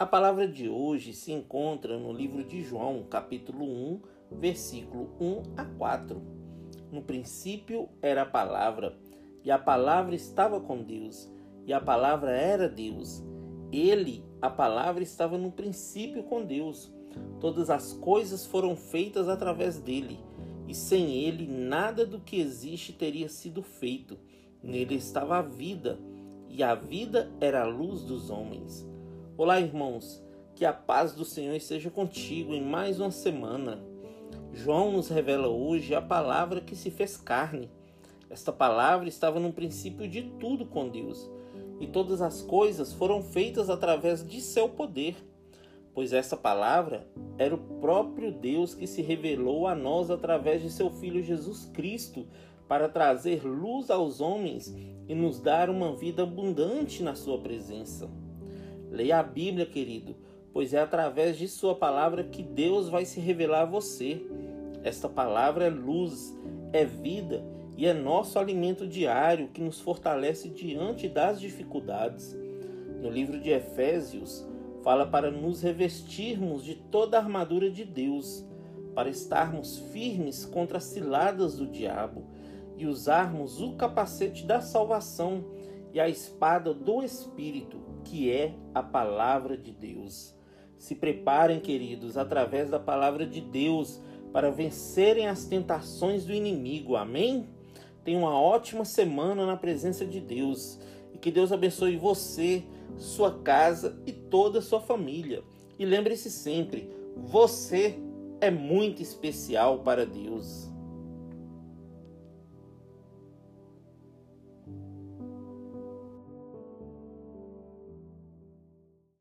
A palavra de hoje se encontra no livro de João, capítulo 1, versículo 1 a 4. No princípio era a palavra, e a palavra estava com Deus, e a palavra era Deus. Ele, a palavra, estava no princípio com Deus. Todas as coisas foram feitas através dele, e sem ele nada do que existe teria sido feito. Nele estava a vida, e a vida era a luz dos homens. Olá, irmãos, que a paz do Senhor esteja contigo em mais uma semana. João nos revela hoje a palavra que se fez carne. Esta palavra estava no princípio de tudo com Deus, e todas as coisas foram feitas através de seu poder. Pois essa palavra era o próprio Deus que se revelou a nós através de seu Filho Jesus Cristo, para trazer luz aos homens e nos dar uma vida abundante na Sua presença. Leia a Bíblia, querido, pois é através de Sua palavra que Deus vai se revelar a você. Esta palavra é luz, é vida e é nosso alimento diário que nos fortalece diante das dificuldades. No livro de Efésios, fala para nos revestirmos de toda a armadura de Deus, para estarmos firmes contra as ciladas do diabo e usarmos o capacete da salvação e a espada do Espírito, que é a palavra de Deus. Se preparem, queridos, através da palavra de Deus, para vencerem as tentações do inimigo. Amém? Tenha uma ótima semana na presença de Deus e que Deus abençoe você, sua casa e toda a sua família. E lembre-se sempre: você é muito especial para Deus.